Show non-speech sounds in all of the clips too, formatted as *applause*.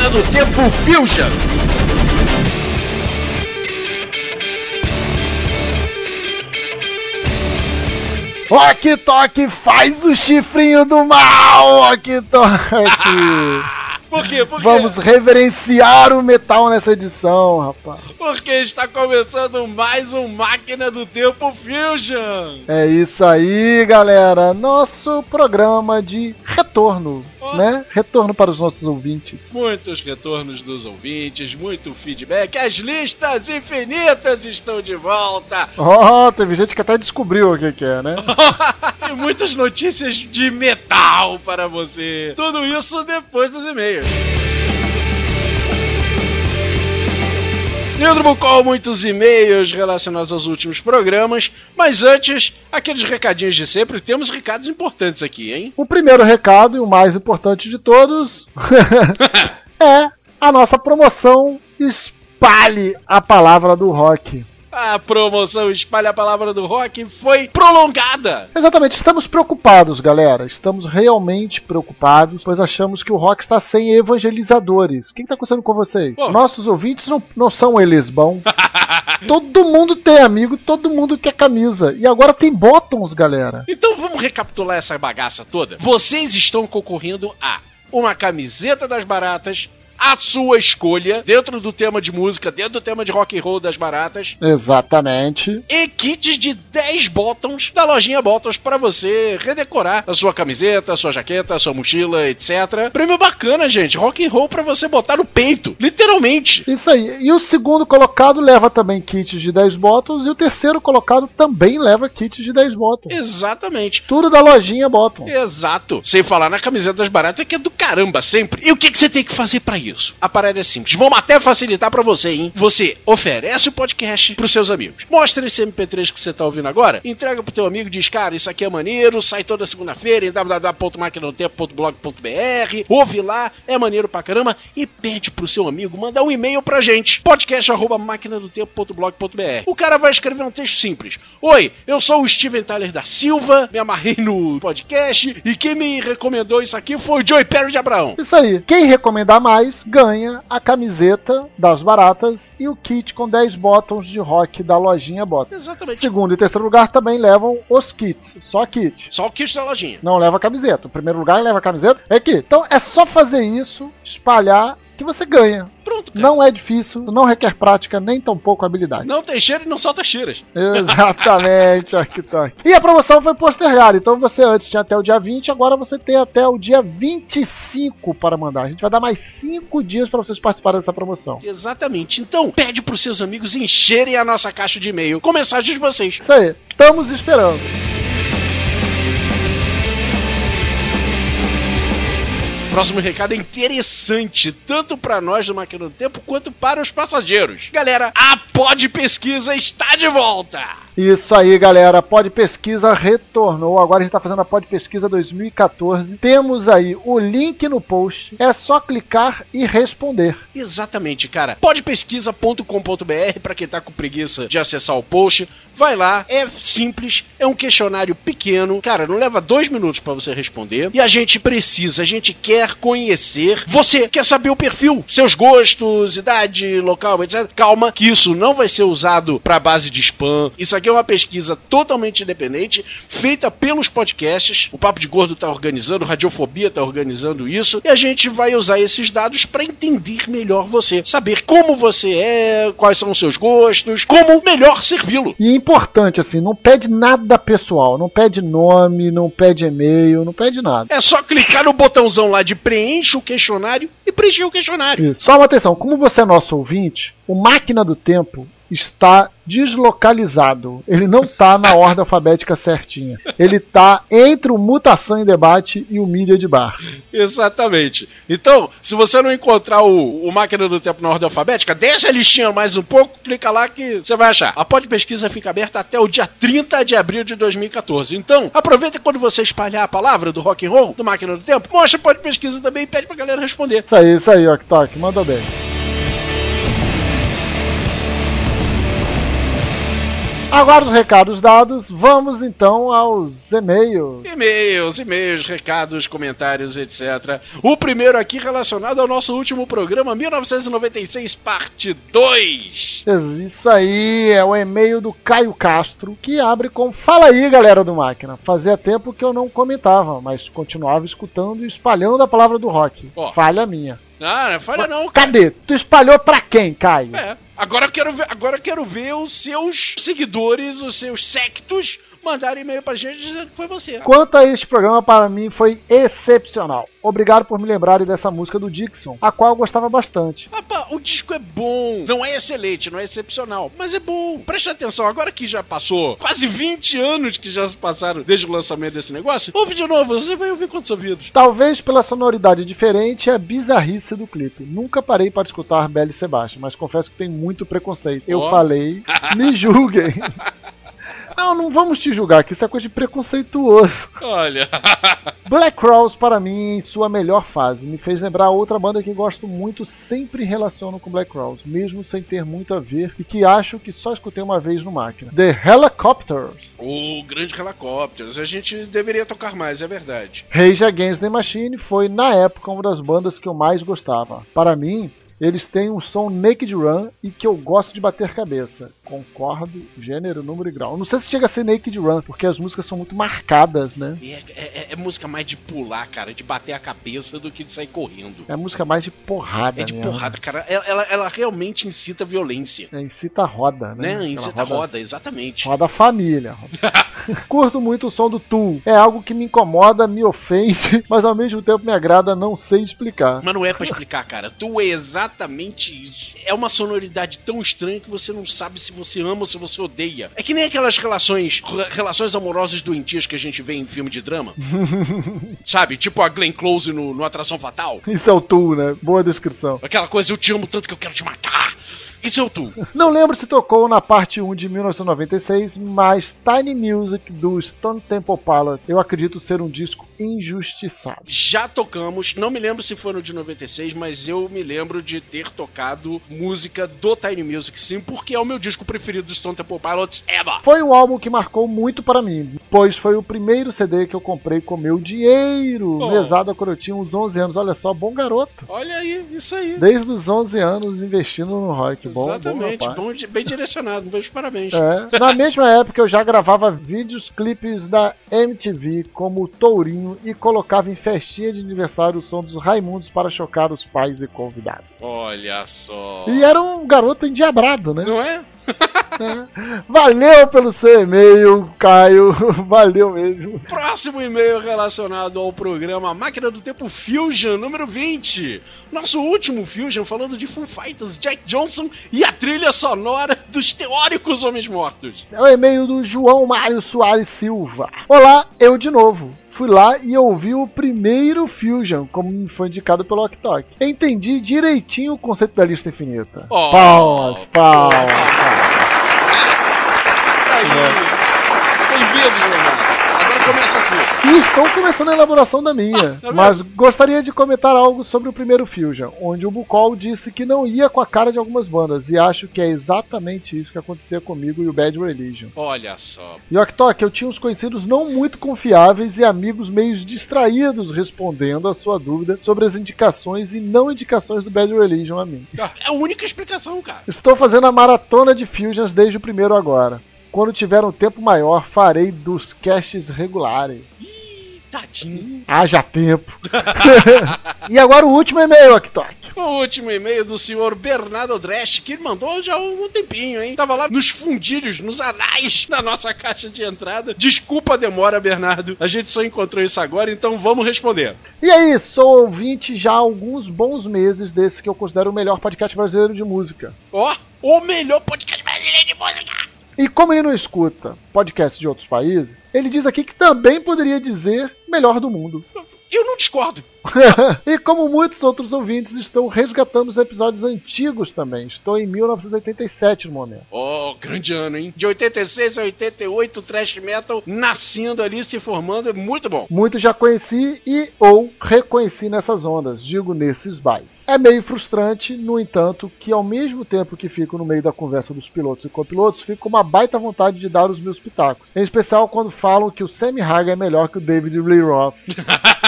Máquina do Tempo Fusion. Ok Tok faz o chifrinho do mal, Ok Tok. *laughs* Por quê? Por quê? Vamos reverenciar o metal nessa edição, rapaz. Porque está começando mais um Máquina do Tempo Fusion. É isso aí, galera. Nosso programa de retorno, Oh. né? Retorno para os nossos ouvintes. Muitos retornos dos ouvintes, muito feedback. As listas infinitas estão de volta. Oh, teve gente que até descobriu o que, que é, né? *laughs* e muitas notícias de metal para você. Tudo isso depois dos e-mails. Leandro Bucol, muitos e-mails relacionados aos últimos programas, mas antes, aqueles recadinhos de sempre, temos recados importantes aqui, hein? O primeiro recado e o mais importante de todos *laughs* *laughs* é a nossa promoção Espalhe a Palavra do Rock. A promoção Espalha a Palavra do Rock foi prolongada. Exatamente, estamos preocupados, galera. Estamos realmente preocupados, pois achamos que o rock está sem evangelizadores. O que está acontecendo com vocês? Pô. Nossos ouvintes não, não são eles bons. *laughs* todo mundo tem amigo, todo mundo quer camisa. E agora tem bottoms, galera. Então vamos recapitular essa bagaça toda. Vocês estão concorrendo a uma camiseta das baratas, a sua escolha, dentro do tema de música, dentro do tema de rock and roll das baratas, Exatamente. e kits de 10 bottoms da lojinha Bottoms para você redecorar a sua camiseta, a sua jaqueta, a sua mochila, etc. Prêmio bacana, gente. Rock and roll para você botar no peito, literalmente. Isso aí. E o segundo colocado leva também kits de 10 bottoms. E o terceiro colocado também leva kits de 10 bottoms. Exatamente. Tudo da lojinha bottom. Exato. Sem falar na camiseta das baratas que é do caramba sempre. E o que, que você tem que fazer pra isso? A parada é simples. Vamos até facilitar pra você, hein? Você oferece o podcast pros seus amigos. Mostra esse MP3 que você tá ouvindo agora, entrega pro teu amigo diz, cara, isso aqui é maneiro, sai toda segunda-feira em www.maquinotempo.blog.br, ouve lá, é maneiro pra caramba, e pede pro seu amigo mandar um e-mail pra gente, podcast.maquinadotempo.blog.br. O cara vai escrever um texto simples. Oi, eu sou o Steven Tyler da Silva, me amarrei no podcast, e quem me recomendou isso aqui foi o Joey Perry de Abraão. Isso aí. Quem recomendar mais ganha a camiseta das baratas e o kit com 10 bottoms de rock da lojinha Bottom. Exatamente. Segundo e terceiro lugar também levam os kits. Só kit. Só o kit da lojinha. Não leva camiseta. O primeiro lugar leva camiseta. É aqui. Então é só fazer isso, espalhar, que você ganha. Pronto, cara. Não é difícil, não requer prática, nem tampouco habilidade. Não tem cheiro e não solta cheiras. *laughs* Exatamente, Arquitok. E a promoção foi postergada, então você antes tinha até o dia 20, agora você tem até o dia 25 para mandar. A gente vai dar mais 5 dias para vocês participarem dessa promoção. Exatamente. Então, pede pros seus amigos encherem a nossa caixa de e-mail com mensagens de vocês. Isso aí, estamos esperando. Próximo recado é interessante, tanto para nós do Máquina do Tempo quanto para os passageiros. Galera, a Pod Pesquisa está de volta! Isso aí, galera. Pod Pesquisa retornou. Agora a gente está fazendo a Pod Pesquisa 2014. Temos aí o link no post. É só clicar e responder. Exatamente, cara. Podpesquisa.com.br para quem tá com preguiça de acessar o post. Vai lá, é simples, é um questionário pequeno. Cara, não leva dois minutos para você responder. E a gente precisa, a gente quer conhecer você, quer saber o perfil, seus gostos, idade, local, etc. Calma, que isso não vai ser usado para base de spam. Isso aqui é uma pesquisa totalmente independente, feita pelos podcasts. O Papo de Gordo tá organizando, Radiofobia tá organizando isso. E a gente vai usar esses dados para entender melhor você, saber como você é, quais são os seus gostos, como melhor servi-lo. E é importante, assim, não pede nada pessoal. Não pede nome, não pede e-mail, não pede nada. É só clicar no botãozão lá de preencha o questionário e preencher o questionário. Isso. Só uma atenção, como você é nosso ouvinte, o Máquina do Tempo está deslocalizado. Ele não está na ordem alfabética certinha. Ele está entre o Mutação em Debate e o Mídia de Bar. Exatamente. Então, se você não encontrar o, o Máquina do Tempo na ordem alfabética, desce a listinha mais um pouco, clica lá que você vai achar. A pesquisa fica aberta até o dia 30 de abril de 2014. Então, aproveita quando você espalhar a palavra do rock and roll, do Máquina do Tempo, mostra a pesquisa também e pede pra galera responder. Isso aí, isso aí, Ok manda bem. Agora os recados dados, vamos então aos e-mails. E-mails, e-mails, recados, comentários, etc. O primeiro aqui relacionado ao nosso último programa, 1996, parte 2. Isso aí, é o e-mail do Caio Castro, que abre com Fala aí, galera do Máquina. Fazia tempo que eu não comentava, mas continuava escutando e espalhando a palavra do rock. Ó. Falha minha. Ah, não falha não, cara. Cadê? Tu espalhou pra quem, Caio? É. Agora eu quero ver, agora eu quero ver os seus seguidores, os seus sectos mandarem e-mail pra gente dizendo que foi você. Quanto a este programa, para mim foi excepcional. Obrigado por me lembrarem dessa música do Dixon, a qual eu gostava bastante. Rapaz, o disco é bom. Não é excelente, não é excepcional, mas é bom. Presta atenção, agora que já passou quase 20 anos que já se passaram desde o lançamento desse negócio, ouve de novo, você vai ouvir quantos ouvidos. Talvez pela sonoridade diferente e a bizarrice do clipe. Nunca parei para escutar Belle Sebastian, mas confesso que tem muito preconceito. Eu Ó. falei, me julguem. *laughs* Não, não vamos te julgar, que isso é coisa de preconceituoso. Olha. *laughs* Black Crowes, para mim, em sua melhor fase, me fez lembrar outra banda que gosto muito, sempre relaciono com Black Crowes, mesmo sem ter muito a ver e que acho que só escutei uma vez no máquina. The Helicopters. o grande Helicópteros. A gente deveria tocar mais, é verdade. Rage Against the Machine foi, na época, uma das bandas que eu mais gostava. Para mim, eles têm um som Naked Run e que eu gosto de bater cabeça. Concordo, gênero, número e grau. Não sei se chega a ser Naked Run, porque as músicas são muito marcadas, né? E É, é- é música mais de pular, cara, de bater a cabeça do que de sair correndo. É música mais de porrada, É de mesmo. porrada, cara. Ela, ela- ela realmente incita violência. É, incita a roda, né? Né? Incita roda, exatamente. Roda família. *laughs* *laughs* Curto muito o som do Tool. É algo que me incomoda, me ofende, *laughs* mas ao mesmo tempo me agrada, não sei explicar. Mas não é pra explicar, cara. Tu é exatamente isso. É uma sonoridade tão estranha que você não sabe se você ama ou se você odeia. É que nem aquelas relações relações amorosas doentias que a gente vê em filme de drama. *laughs* sabe? Tipo a Glenn Close no, no Atração Fatal. Isso é o Tool, né? Boa descrição. Aquela coisa, eu te amo tanto que eu quero te matar. É o tu. Não lembro se tocou na parte 1 de 1996, mas Tiny Music do Stone Temple Pilot eu acredito ser um disco injustiçado. Já tocamos, não me lembro se foi no de 96, mas eu me lembro de ter tocado música do Tiny Music sim, porque é o meu disco preferido do Stone Temple Pilots ever. Foi um álbum que marcou muito para mim, pois foi o primeiro CD que eu comprei com meu dinheiro, Oh. mesada quando eu tinha uns 11 anos. Olha só, bom garoto. Olha aí, isso aí. Desde os 11 anos investindo no rock. Bom, Exatamente, bom, bom, bem direcionado, meus parabéns. É. Na mesma época eu já gravava vídeos, clipes da MTV como Tourinho e colocava em festinha de aniversário o som dos Raimundos para chocar os pais e convidados. Olha só. E era um garoto endiabrado, né? Não é? *laughs* Valeu pelo seu e-mail, Caio. *laughs* Valeu mesmo. Próximo e-mail relacionado ao programa Máquina do Tempo Fusion, número 20. Nosso último Fusion falando de Foo Fighters, Jack Johnson e a trilha sonora dos teóricos Homens Mortos. É o e-mail do João Mário Soares Silva. Olá, eu de novo. Fui lá e ouvi o primeiro Fusion, como foi indicado pelo Ok Entendi direitinho o conceito da lista infinita. Oh. palmas, palmas, palmas. Isso aí. Bem-vindo, Leonardo. Agora começa a sua. E estou começando a elaboração da minha, Ah, mas gostaria de comentar algo sobre o primeiro Fusion, onde o Bukol disse que não ia com a cara de algumas bandas, e acho que é exatamente isso que acontecia comigo e o Bad Religion. Olha só. E Oktok, eu tinha uns conhecidos não muito confiáveis e amigos meio distraídos respondendo a sua dúvida sobre as indicações e não indicações do Bad Religion a mim. É a única explicação, cara. Estou fazendo a maratona de Fusions desde o primeiro agora. Quando tiver um tempo maior, farei dos casts regulares. Ih, tadinho. Haja tempo. *laughs* e agora o último e-mail, Oktok. O último e-mail do senhor Bernardo Dresch, que mandou já há um tempinho, hein? Tava lá nos fundilhos, nos anais da nossa caixa de entrada. Desculpa a demora, Bernardo. A gente só encontrou isso agora, então vamos responder. E aí, sou ouvinte já há alguns bons meses desse que eu considero o melhor podcast brasileiro de música. Ó, o melhor podcast brasileiro de música. E como ele não escuta podcasts de outros países, ele diz aqui que também poderia dizer melhor do mundo. Eu não discordo. *laughs* e como muitos outros ouvintes, estou resgatando os episódios antigos também. Estou em 1987 no momento. Oh, grande ano, hein? De 86 a 88, Trash Metal nascendo ali, se formando, é muito bom. Muito já conheci e ou reconheci nessas ondas, digo nesses bais. É meio frustrante, no entanto, que ao mesmo tempo que fico no meio da conversa dos pilotos e copilotos, fico com uma baita vontade de dar os meus pitacos. Em especial quando falam que o Sammy Hagar é melhor que o David Lee Roth. *laughs*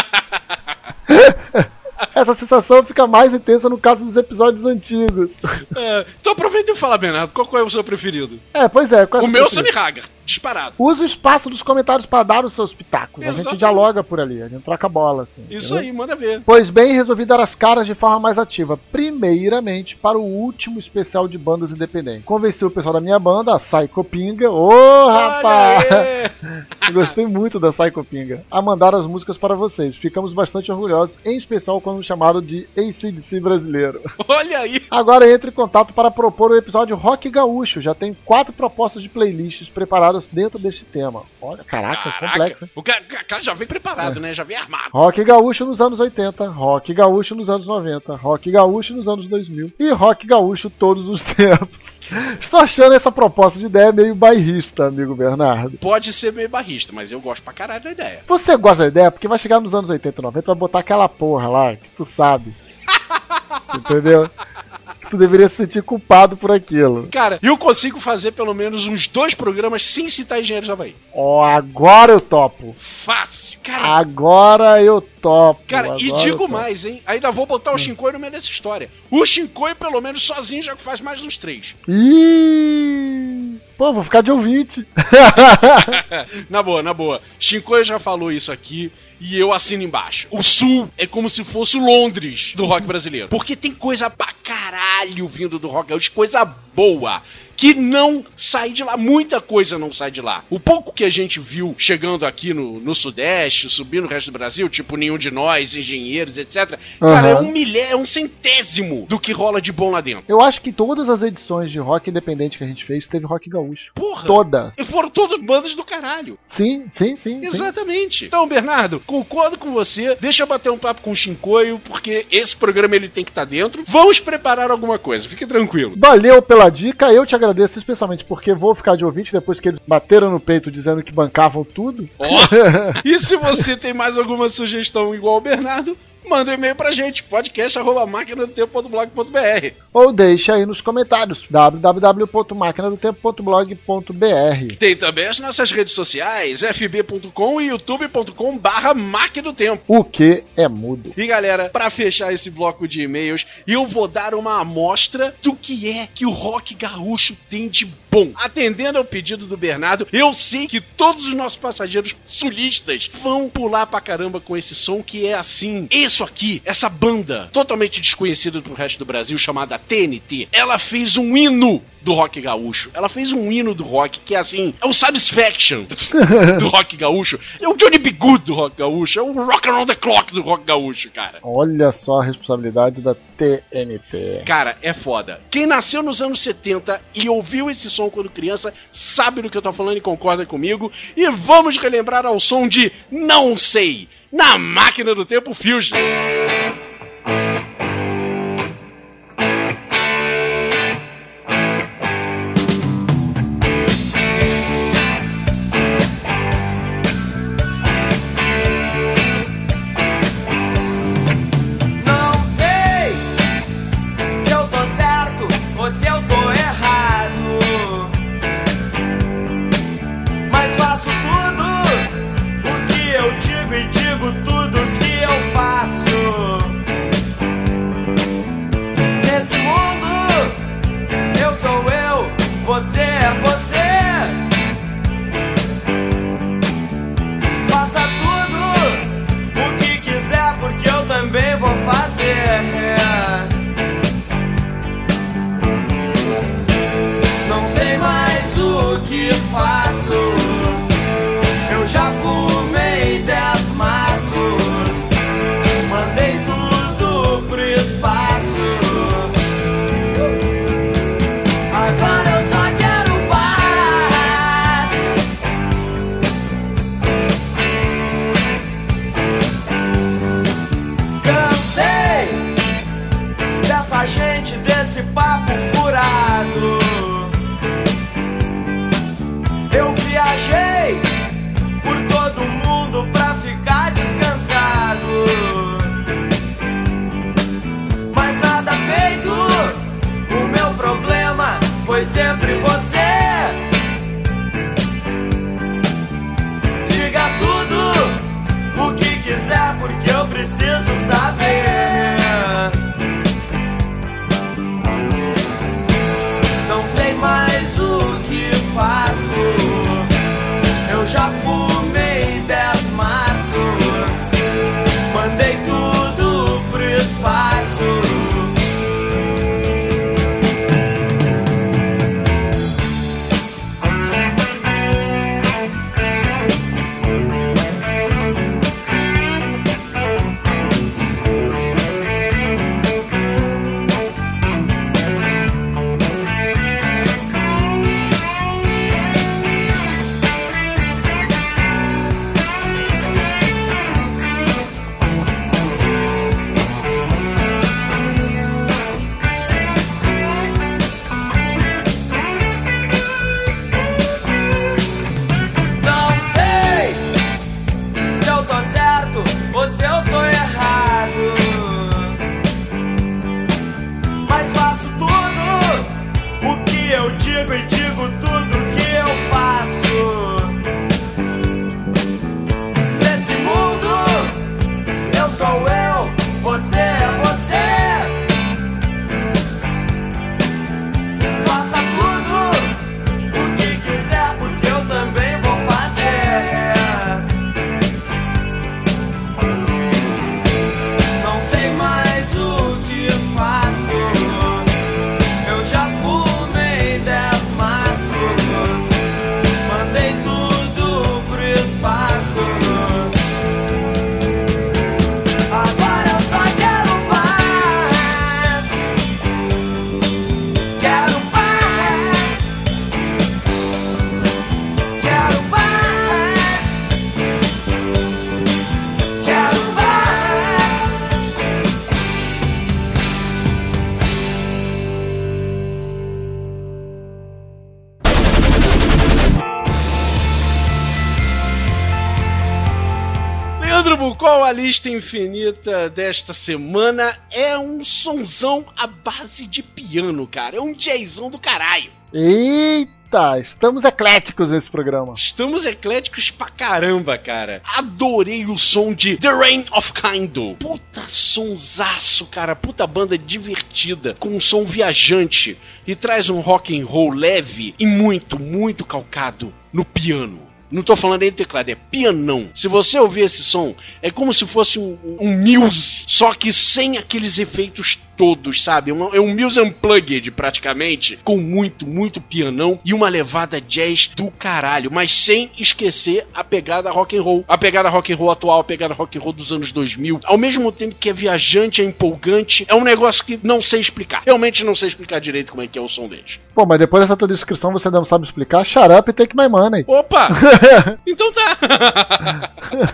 Essa sensação fica mais intensa no caso dos episódios antigos. É, então aproveita e fala, Bernardo, qual é o seu preferido? É, pois é. o meu é o Sammy Hagar disparado. Usa o espaço dos comentários para dar os seus pitacos. Exatamente. A gente dialoga por ali, a gente troca bola, assim. Isso entendeu? aí, manda ver. Pois bem, resolvi dar as caras de forma mais ativa. Primeiramente, para o último especial de bandas independentes. Convenci o pessoal da minha banda, a Psycho Pinga. Ô, oh, rapaz! *laughs* Gostei muito da Psycho Pinga. A mandar as músicas para vocês. Ficamos bastante orgulhosos, em especial quando chamaram de ACDC brasileiro. Olha aí! Agora entre em contato para propor o episódio Rock Gaúcho. Já tem quatro propostas de playlists preparadas dentro desse tema. Olha, caraca, caraca. complexo. Hein? O cara, cara, já vem preparado, é. né? Já vem armado. Rock gaúcho nos anos 80, rock gaúcho nos anos 90, rock gaúcho nos anos 2000 e rock gaúcho todos os *laughs* tempos. Estou achando essa proposta de ideia meio bairrista, amigo Bernardo. Pode ser meio bairrista, mas eu gosto pra caralho da ideia. Você gosta da ideia? Porque vai chegar nos anos 80 e 90 vai botar aquela porra lá, que tu sabe. *laughs* Entendeu? Tu deveria se sentir culpado por aquilo. Cara, eu consigo fazer pelo menos uns dois programas sem citar Engenheiros do Havaí. Ó, oh, agora eu topo. Fácil. Cara, agora eu topo. Cara, e digo mais, hein? Ainda vou botar o Shinkoi no meio dessa história. O Shinkoi, pelo menos sozinho, já faz mais uns três. Ih! Pô, vou ficar de ouvinte. *laughs* na boa, na boa. Shinkoi já falou isso aqui e eu assino embaixo. O Sul é como se fosse Londres do rock brasileiro. Porque tem coisa pra caralho vindo do rock gaúcho, coisa boa que não sai de lá. Muita coisa não sai de lá. O pouco que a gente viu chegando aqui no, no Sudeste, subindo no resto do Brasil, tipo nenhum de nós, engenheiros, etc. Uhum. Cara, é um milhão, é um centésimo do que rola de bom lá dentro. Eu acho que todas as edições de rock independente que a gente fez teve rock gaúcho. Porra! Todas. E foram todas bandas do caralho. Sim, sim, sim. Exatamente. Sim. Então, Bernardo, concordo com você. Deixa eu bater um papo com o Shinkoio, porque esse programa ele tem que estar tá dentro. Vamos preparar alguma coisa, fique tranquilo. Valeu pela dica, eu te agradeço agradeço especialmente porque vou ficar de ouvinte depois que eles bateram no peito dizendo que bancavam tudo. Oh. *laughs* e se você tem mais alguma sugestão igual ao Bernardo, manda um e-mail pra gente, podcast.máquinadotempo.blog.br Ou deixa aí nos comentários, www.maquinadotempo.blog.br Tem também as nossas redes sociais, fb.com e youtube.com barra Máquina do Tempo. O que é mudo. E galera, para fechar esse bloco de e-mails, eu vou dar uma amostra do que é que o rock gaúcho tem de bom. Atendendo ao pedido do Bernardo, eu sei que todos os nossos passageiros sulistas vão pular pra caramba com esse som que é assim. Isso aqui, essa banda totalmente desconhecida pro resto do Brasil, chamada TNT, ela fez um hino do rock gaúcho. Ela fez um hino do rock que é assim, é o Satisfaction *laughs* do rock gaúcho. É o Johnny B. Good do rock gaúcho. É o Rock Around the Clock do rock gaúcho, cara. Olha só a responsabilidade da TNT. Cara, é foda. Quem nasceu nos anos 70 e ouviu esse som quando criança sabe do que eu tô falando e concorda comigo. E vamos relembrar ao som de Não Sei, na máquina do tempo Fusion. Bucol, a lista infinita desta semana é um sonzão à base de piano, cara. É um jazzão do caralho. Eita, estamos ecléticos nesse programa. Estamos ecléticos pra caramba, cara. Adorei o som de The Rain of Kindle. Puta sonsaço, cara. Puta banda divertida, com um som viajante e traz um rock and roll leve e muito, muito calcado no piano. Não tô falando nem de teclado, é pianão. Se você ouvir esse som, é como se fosse um, um Muse, só que sem aqueles efeitos todos, sabe? É um, é um Muse Unplugged, praticamente, com muito, muito pianão e uma levada jazz do caralho, mas sem esquecer a pegada rock and roll. A pegada rock and roll atual, a pegada rock and roll dos anos 2000. Ao mesmo tempo que é viajante, é empolgante, é um negócio que não sei explicar. Realmente não sei explicar direito como é que é o som deles. Pô, mas depois dessa tua descrição você não sabe explicar. Shut up e take my money. Opa! *laughs* então tá.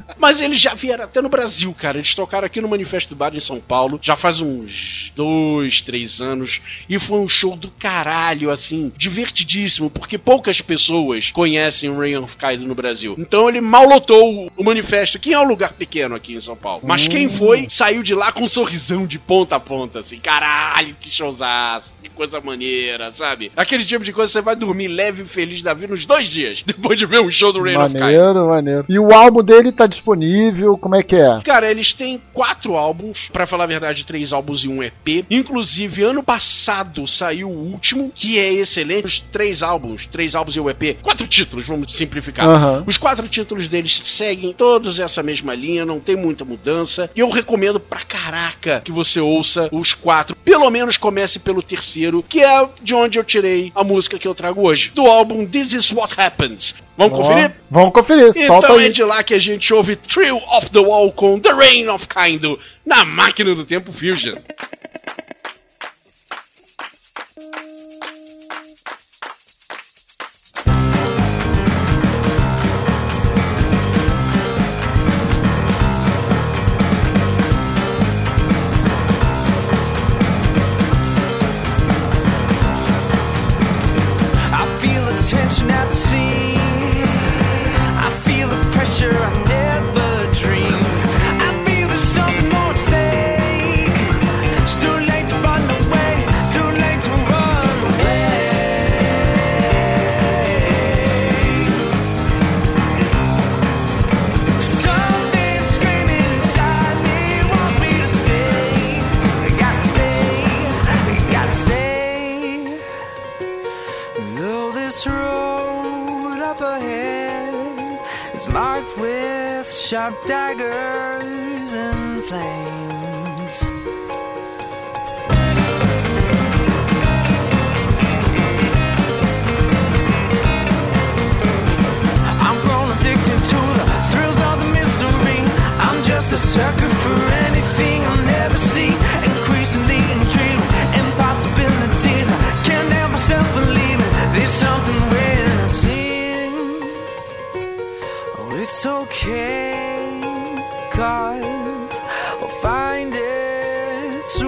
*laughs* Mas eles já vieram até no Brasil, cara. Eles tocaram aqui no Manifesto do Bar em São Paulo, já faz uns dois, três anos. E foi um show do caralho, assim, divertidíssimo, porque poucas pessoas conhecem o Rain of Kaido no Brasil. Então ele mal lotou o Manifesto, que é um lugar pequeno aqui em São Paulo. Mas quem foi, saiu de lá com um sorrisão de ponta a ponta, assim. Caralho, que showzaço, que coisa maneira, sabe? Aquele tipo de coisa você vai dormir leve e feliz da vida nos dois dias, *laughs* depois de ver um show do Rain of Kaido. Maneiro, maneiro. E o álbum dele tá disponível, como é que é? Cara, eles têm quatro álbuns, pra falar a verdade, três álbuns e um EP. Inclusive, ano passado saiu o último, que é excelente. Os três álbuns, três álbuns e o EP, quatro títulos, vamos simplificar. Aham. Os quatro títulos deles seguem todos essa mesma linha, não tem muita mudança. E eu recomendo pra caraca que você ouça os quatro. Pelo menos comece pelo terceiro, que é de onde eu tirei a música que eu trago hoje, do álbum This Is What Happens. Vamos conferir? Vamos conferir, solta Então aí. é de lá que a gente ouve Thrill of the Wall com The Rain of Kindle na máquina do tempo Fusion.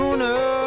Sooner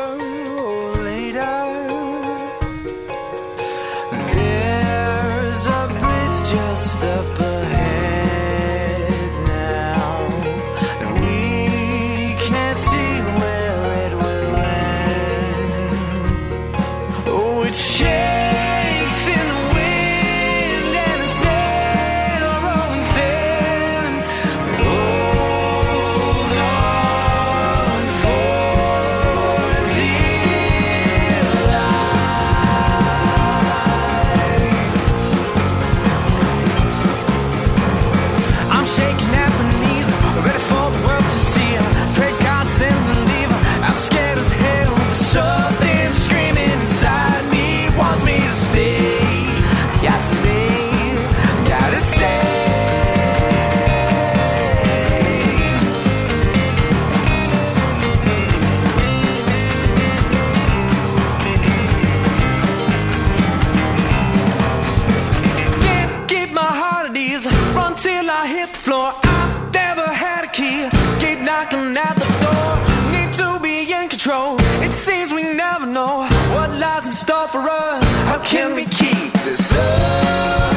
can we keep this up?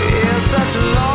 It's such a long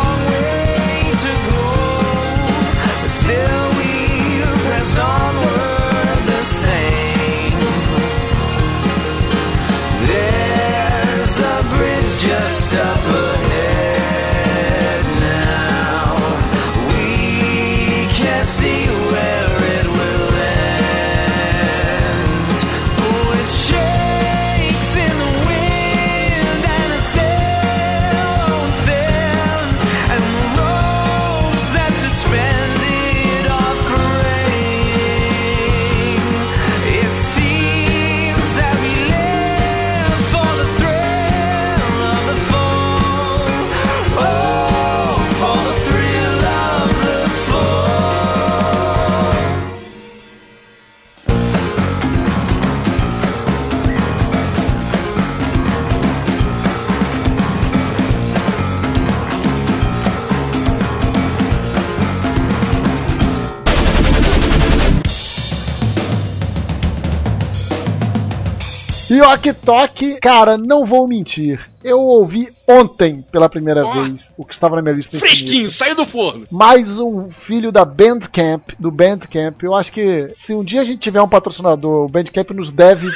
E Ok Tok, cara, não vou mentir. Eu ouvi ontem pela primeira Ó. vez o que estava na minha lista. Fresquinho, saiu do forno. mais um filho da Bandcamp, do Bandcamp. Eu acho que se um dia a gente tiver um patrocinador, o Bandcamp nos deve.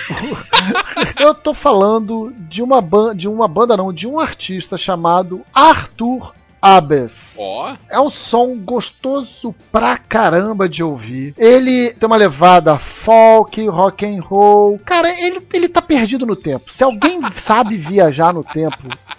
*laughs* Eu tô falando de uma banda, de uma banda não, de um artista chamado Arthur Abes. Ó, É um som gostoso pra caramba de ouvir. Ele tem uma levada folk, rock and roll. Cara, ele, ele tá perdido no tempo. Se alguém *laughs* sabe viajar no tempo,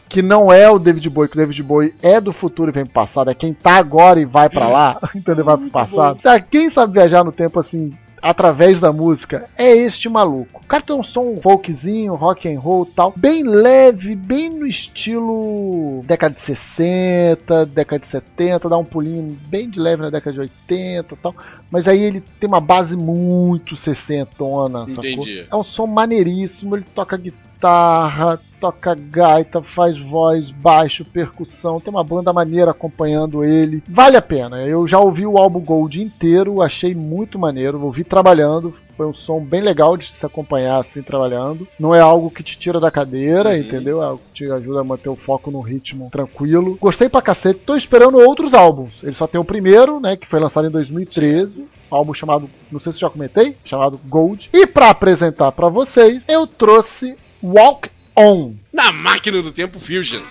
que não é o David Bowie, que o David Bowie é do futuro e vem pro passado, é quem tá agora e vai pra lá, *laughs* entendeu? Vai pro passado. Se quem sabe viajar no tempo assim, através da música é este maluco. O cara tem um som folkzinho, rock and roll tal, bem leve, bem no estilo década de 60, década de 70, dá um pulinho bem de leve na década de 80 tal. Mas aí ele tem uma base muito sessentona, sacou? Entendi. É um som maneiríssimo, ele toca guitarra, toca gaita, faz voz, baixo, percussão, tem uma banda maneira acompanhando ele. Vale a pena. Eu já ouvi o álbum Gold inteiro, achei muito maneiro, ouvi trabalhando, Foi um som bem legal de se acompanhar assim trabalhando. Não é algo que te tira da cadeira, Uhum. entendeu? É algo que te ajuda a manter o foco no ritmo tranquilo. Gostei pra cacete. Tô esperando outros álbuns. Ele só tem o primeiro, né, que foi lançado em 2013. Um álbum chamado, não sei se já comentei, chamado Gold. E pra apresentar pra vocês, eu trouxe Walk On. Na máquina do tempo Fusion.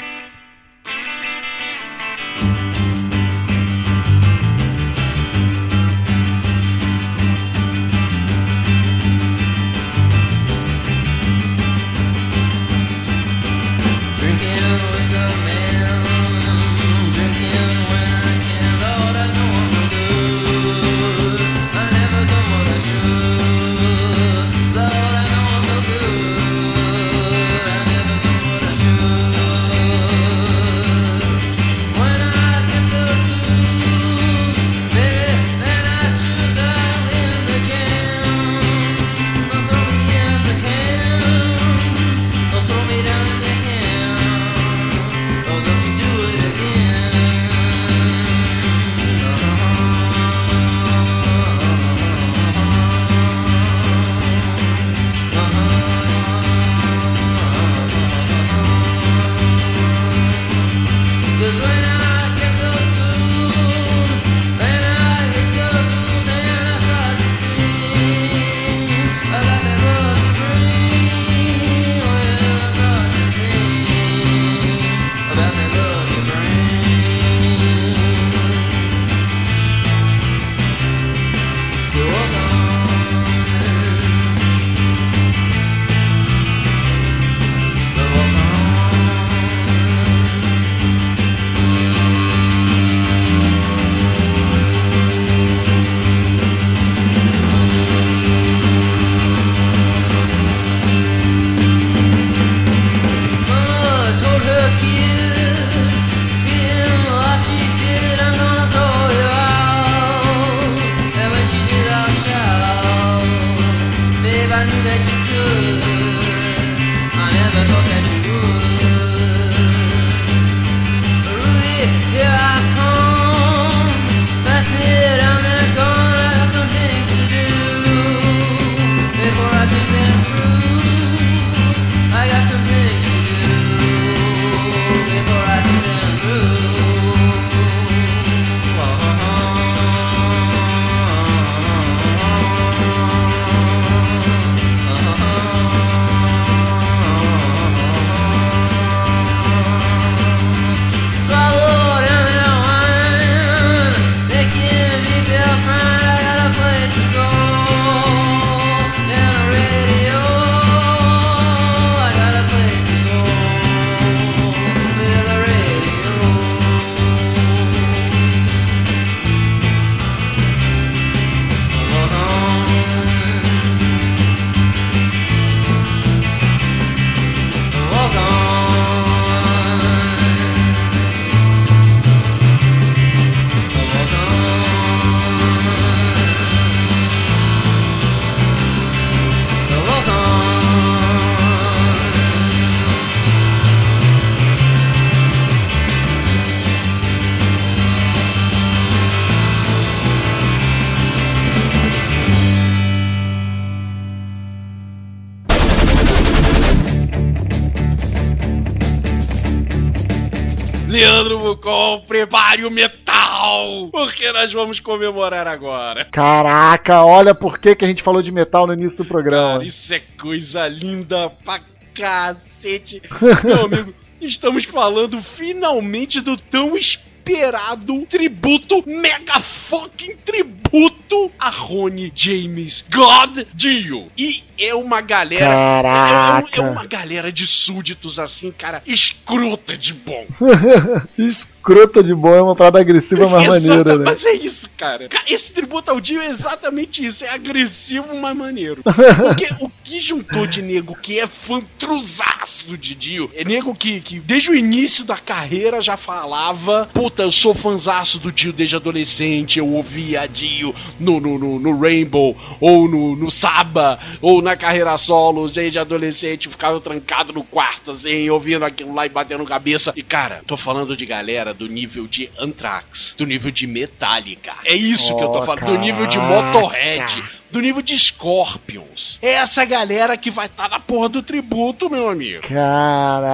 Bucol, prepare o metal! Porque nós vamos comemorar agora. Caraca, olha por que, que a gente falou de metal no início do programa. Cara, isso é coisa linda pra cacete. *laughs* Meu amigo, estamos falando finalmente do tão esperado tributo, mega fucking tributo a Rony James God Dio. E é uma galera. Caraca. É, é uma galera de súditos assim, cara, escrota de bom. *laughs* Escrota de bom é uma parada agressiva mais Exata- maneira, né? Mas é isso, cara. Ca- Esse tributo ao Dio é exatamente isso. É agressivo, mas maneiro. Porque o que juntou de nego que é fantruzaço de Dio, é nego que, que desde o início da carreira já falava, puta, eu sou fanzaço do Dio desde adolescente, eu ouvia Dio no, no, no, no Rainbow, ou no, no Saba, ou na carreira solo, desde adolescente, ficava trancado no quarto, assim, ouvindo aquilo lá e batendo cabeça. E, cara, tô falando de galera do nível de Anthrax, do nível de Metallica. É isso que eu tô Oh, falando, do nível de caraca. Motorhead, do nível de Scorpions. É essa galera que vai estar na porra do tributo, meu amigo.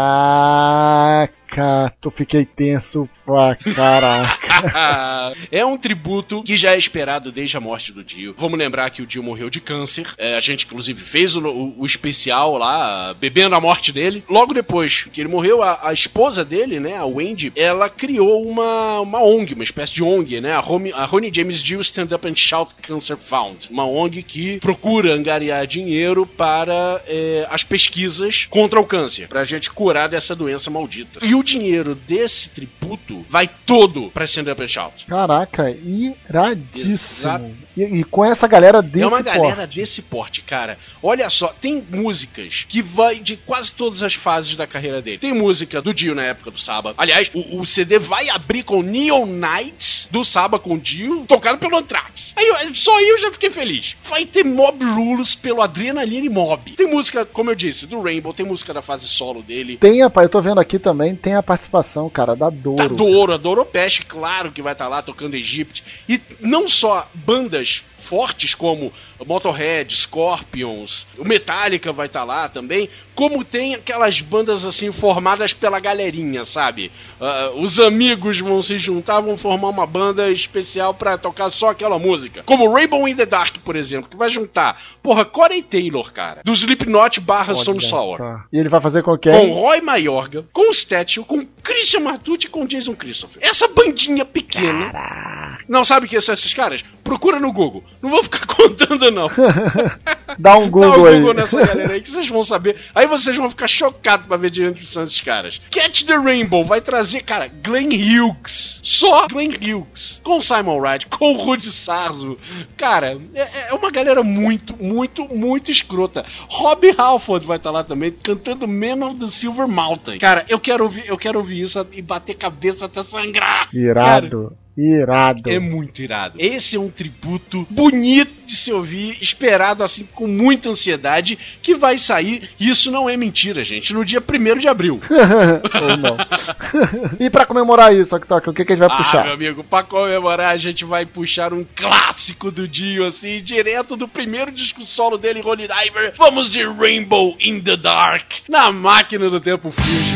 Caraca, tu fiquei tenso pra caraca. *laughs* é um tributo que já é esperado desde a morte do Dio. Vamos lembrar que o Dio morreu de câncer. É, a gente, inclusive, fez o, o- o especial lá, bebendo a morte dele. Logo depois que ele morreu, a, a esposa dele, né, a Wendy, ela criou uma, uma ONG, uma espécie de ONG, né, a, Home, a James Dio Stand Up and Shout Cancer Fund. Uma ONG que procura angariar dinheiro para é, as pesquisas contra o câncer, pra gente curar dessa doença maldita. E o dinheiro desse tributo vai todo pra Stand Up and Shout. Caraca, iradíssimo. E, e com essa galera desse é uma galera porte. desse porte, cara. Olha só, tem músicas que vai de quase todas as fases da carreira dele. Tem música do Dio na época do Saba. Aliás, o, o CD vai abrir com Neon Knights do Saba com o Dio, tocado pelo Anthrax. Aí eu- só aí eu já fiquei feliz. Vai ter Mob Rules pelo Adrenaline Mob. Tem música, como eu disse, do Rainbow, tem música da fase solo dele. Tem a, eu tô vendo aqui também, tem a participação, cara, da Douro. Da Douro, a Doropeste, claro que vai estar lá tocando Egypt. E não só bandas fortes como Motorhead, Scorpions, o Metallica vai estar lá também, como tem aquelas bandas assim formadas pela galerinha, sabe? Ah, os amigos vão se juntar, vão formar uma banda especial pra tocar só aquela música. Como Rainbow in the Dark, por exemplo, que vai juntar, porra, Corey Taylor, cara, do Slipknot barra Stone Sour. E ele vai fazer com Com quem? Roy Mayorga, com o Statue, com Christian Martucci e com Jason Christopher. Essa bandinha pequena. Não sabe quem são esses caras? Procura no Google. Não vou ficar *laughs* contando, não. *laughs* Dá um Dá Google um aí. Google nessa galera aí que vocês vão saber. Aí vocês vão ficar chocados pra ver de onde são esses caras. Catch the Rainbow vai trazer, cara, Glenn Hughes. Só Glenn Hughes. Com Simon Wright, com Rudy Sarzo. Cara, é, é uma galera muito, muito, muito escrota. Rob Halford vai estar lá também, cantando Man of the Silver Mountain. Cara, eu quero ouvir, eu quero ouvir isso e bater cabeça até sangrar. Cara, Irado. É muito irado. Esse é um tributo bonito de se ouvir, esperado assim com muita ansiedade, que vai sair. E isso não é mentira, gente. No dia 1 de abril. *laughs* Ou não. e pra comemorar isso, Tok, o que, que a gente vai Ah, puxar? meu amigo, pra comemorar, a gente vai puxar um clássico do Dio, assim, direto do primeiro disco solo dele, Holy Diver. Vamos de Rainbow in the Dark, na máquina do tempo Fusion.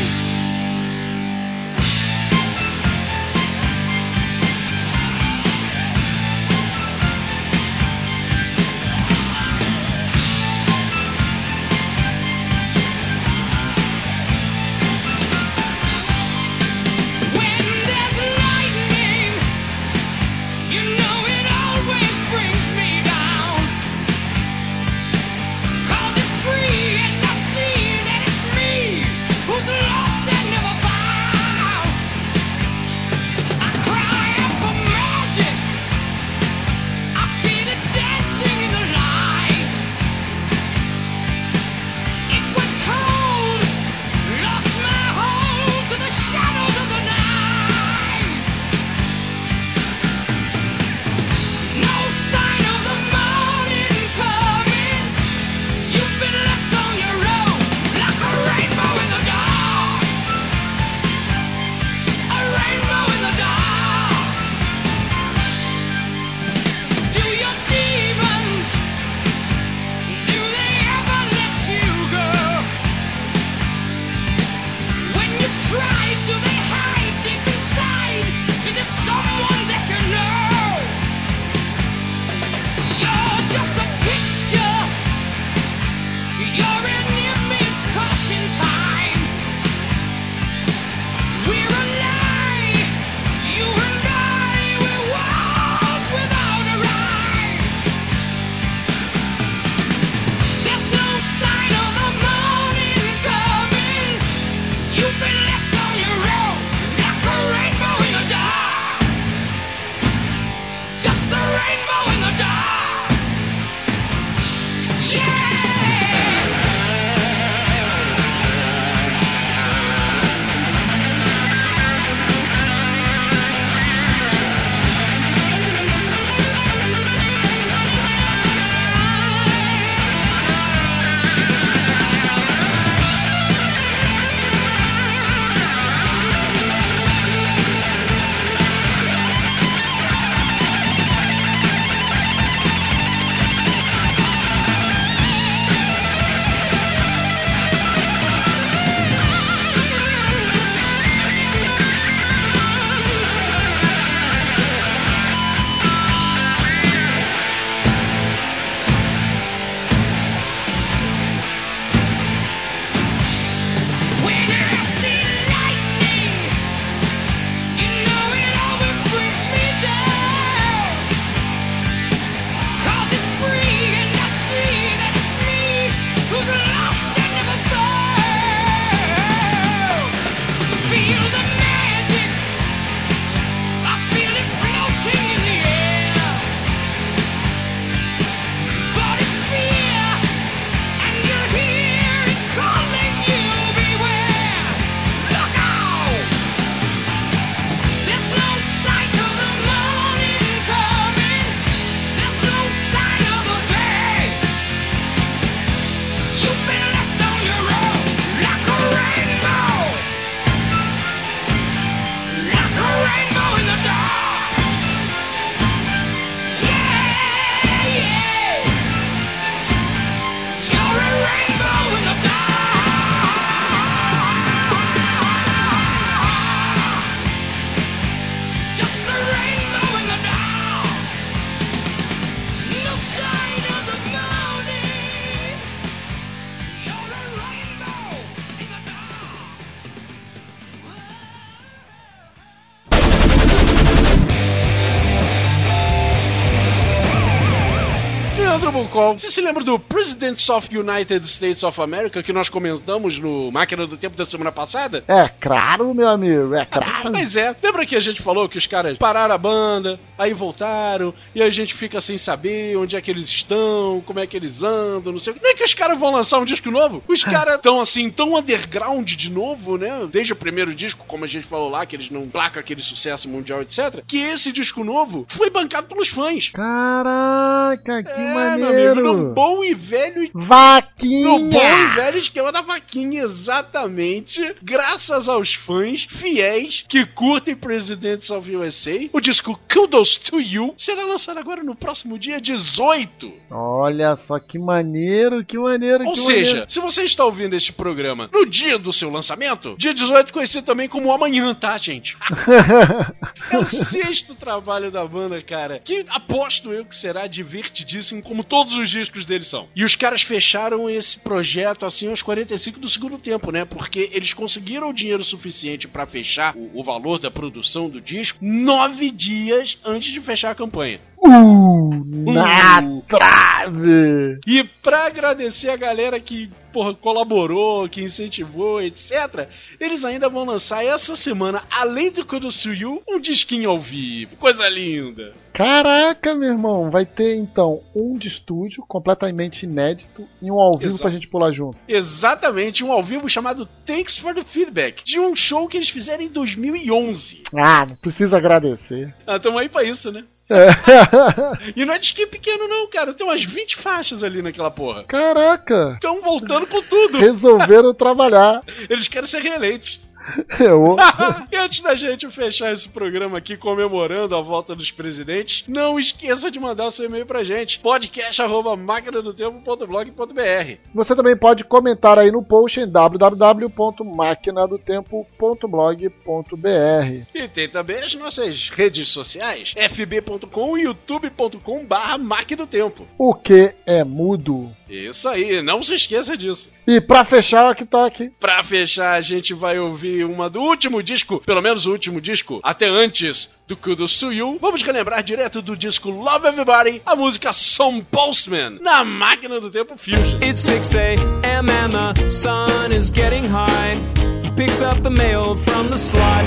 Call. Você se lembra do Presidents of United States of America que nós comentamos no Máquina do Tempo da semana passada? É claro, meu amigo, é claro. Mas é, lembra que a gente falou que os caras pararam a banda, aí voltaram, e a gente fica sem saber onde é que eles estão, como é que eles andam, não sei o que. Não é que os caras vão lançar um disco novo? Os caras estão assim, tão underground de novo, né? Desde o primeiro disco, como a gente falou lá, que eles não placam aquele sucesso mundial, etc. Que esse disco novo foi bancado pelos fãs. Caraca, que é, maneiro. Amigo, no bom e velho no bom e Vaquinha! velho esquema da vaquinha, exatamente. Graças aos fãs fiéis que curtem Presidents of USA, o disco Kudos to You será lançado agora no próximo dia 18. Olha só que maneiro, que maneiro, Ou que seja, maneiro. se você está ouvindo este programa no dia do seu lançamento, dia 18 conhecido também como amanhã, tá, gente? *laughs* é o sexto trabalho da banda, cara, que aposto eu que será divertidíssimo, como todos os discos deles são. E os caras fecharam esse projeto assim aos 45 do segundo tempo, né? Porque eles conseguiram o dinheiro suficiente pra fechar o, o valor da produção do disco nove dias antes de fechar a campanha. Uh, na trave! E pra agradecer a galera que, porra, colaborou, que incentivou, etc., eles ainda vão lançar essa semana, além do Kudos to You, um disquinho ao vivo. Coisa linda. Caraca, meu irmão, vai ter então um de estúdio completamente inédito e um ao vivo Exato. pra gente pular junto. Exatamente, um ao vivo chamado Thanks for the Feedback, de um show que eles fizeram em 2011. Ah, não precisa agradecer. Ah, tamo aí pra isso, né? *laughs* E não é disquinho pequeno não, cara. Tem umas 20 faixas ali naquela porra. Caraca! Estão voltando com tudo. Resolveram *laughs* trabalhar. Eles querem ser reeleitos. *laughs* Eu, *laughs* e antes da gente fechar esse programa aqui comemorando a volta dos presidentes, não esqueça de mandar o seu e-mail pra gente. podcast@maquinadotempo.blog.br. Você também pode comentar aí no post em www.maquinadotempo.blog.br. E tem também as nossas redes sociais, fb.com e youtube.com barra Máquina do Tempo. O que é mudo? Isso aí, não se esqueça disso. E pra fechar, aqui toque. Pra fechar, a gente vai ouvir uma do último disco, pelo menos o último disco, até antes do Kudos to You. Vamos relembrar direto do disco Love Everybody, a música Some Postman, na Máquina do Tempo Fusion. It's 6 a.m. and the sun is getting high. He picks up the mail from the slot.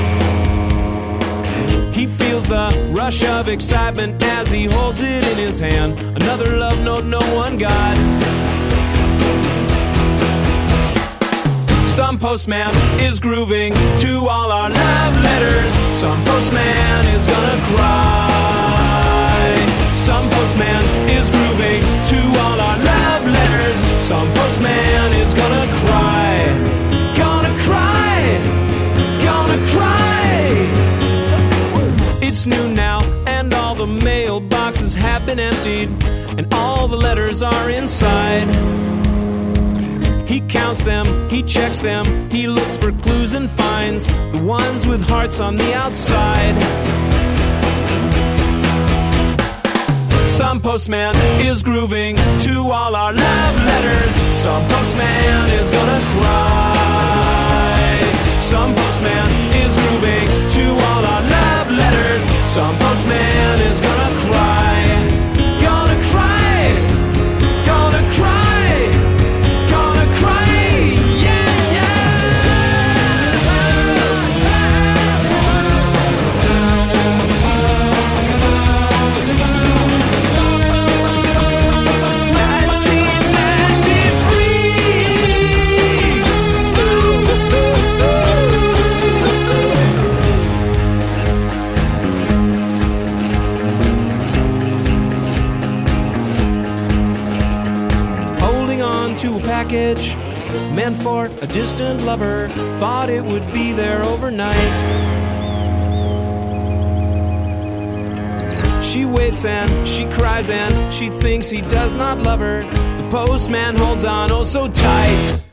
He feels the rush of excitement as he holds it in his hand. Another love note no one got. Some postman is grooving to all our love letters. Some postman is gonna cry. Some postman is grooving to all our love letters. Some postman is gonna cry. Gonna cry. Gonna cry. Noon now, and all the mailboxes have been emptied, and all the letters are inside. He counts them, he checks them, he looks for clues and finds the ones with hearts on the outside. Some postman is grooving to all our love letters. Some postman is gonna cry. Some postman is grooving to all our love letters. Some postman is gonna for a distant lover, thought it would be there overnight. She waits and she cries and she thinks he does not love her. The postman holds on oh so tight.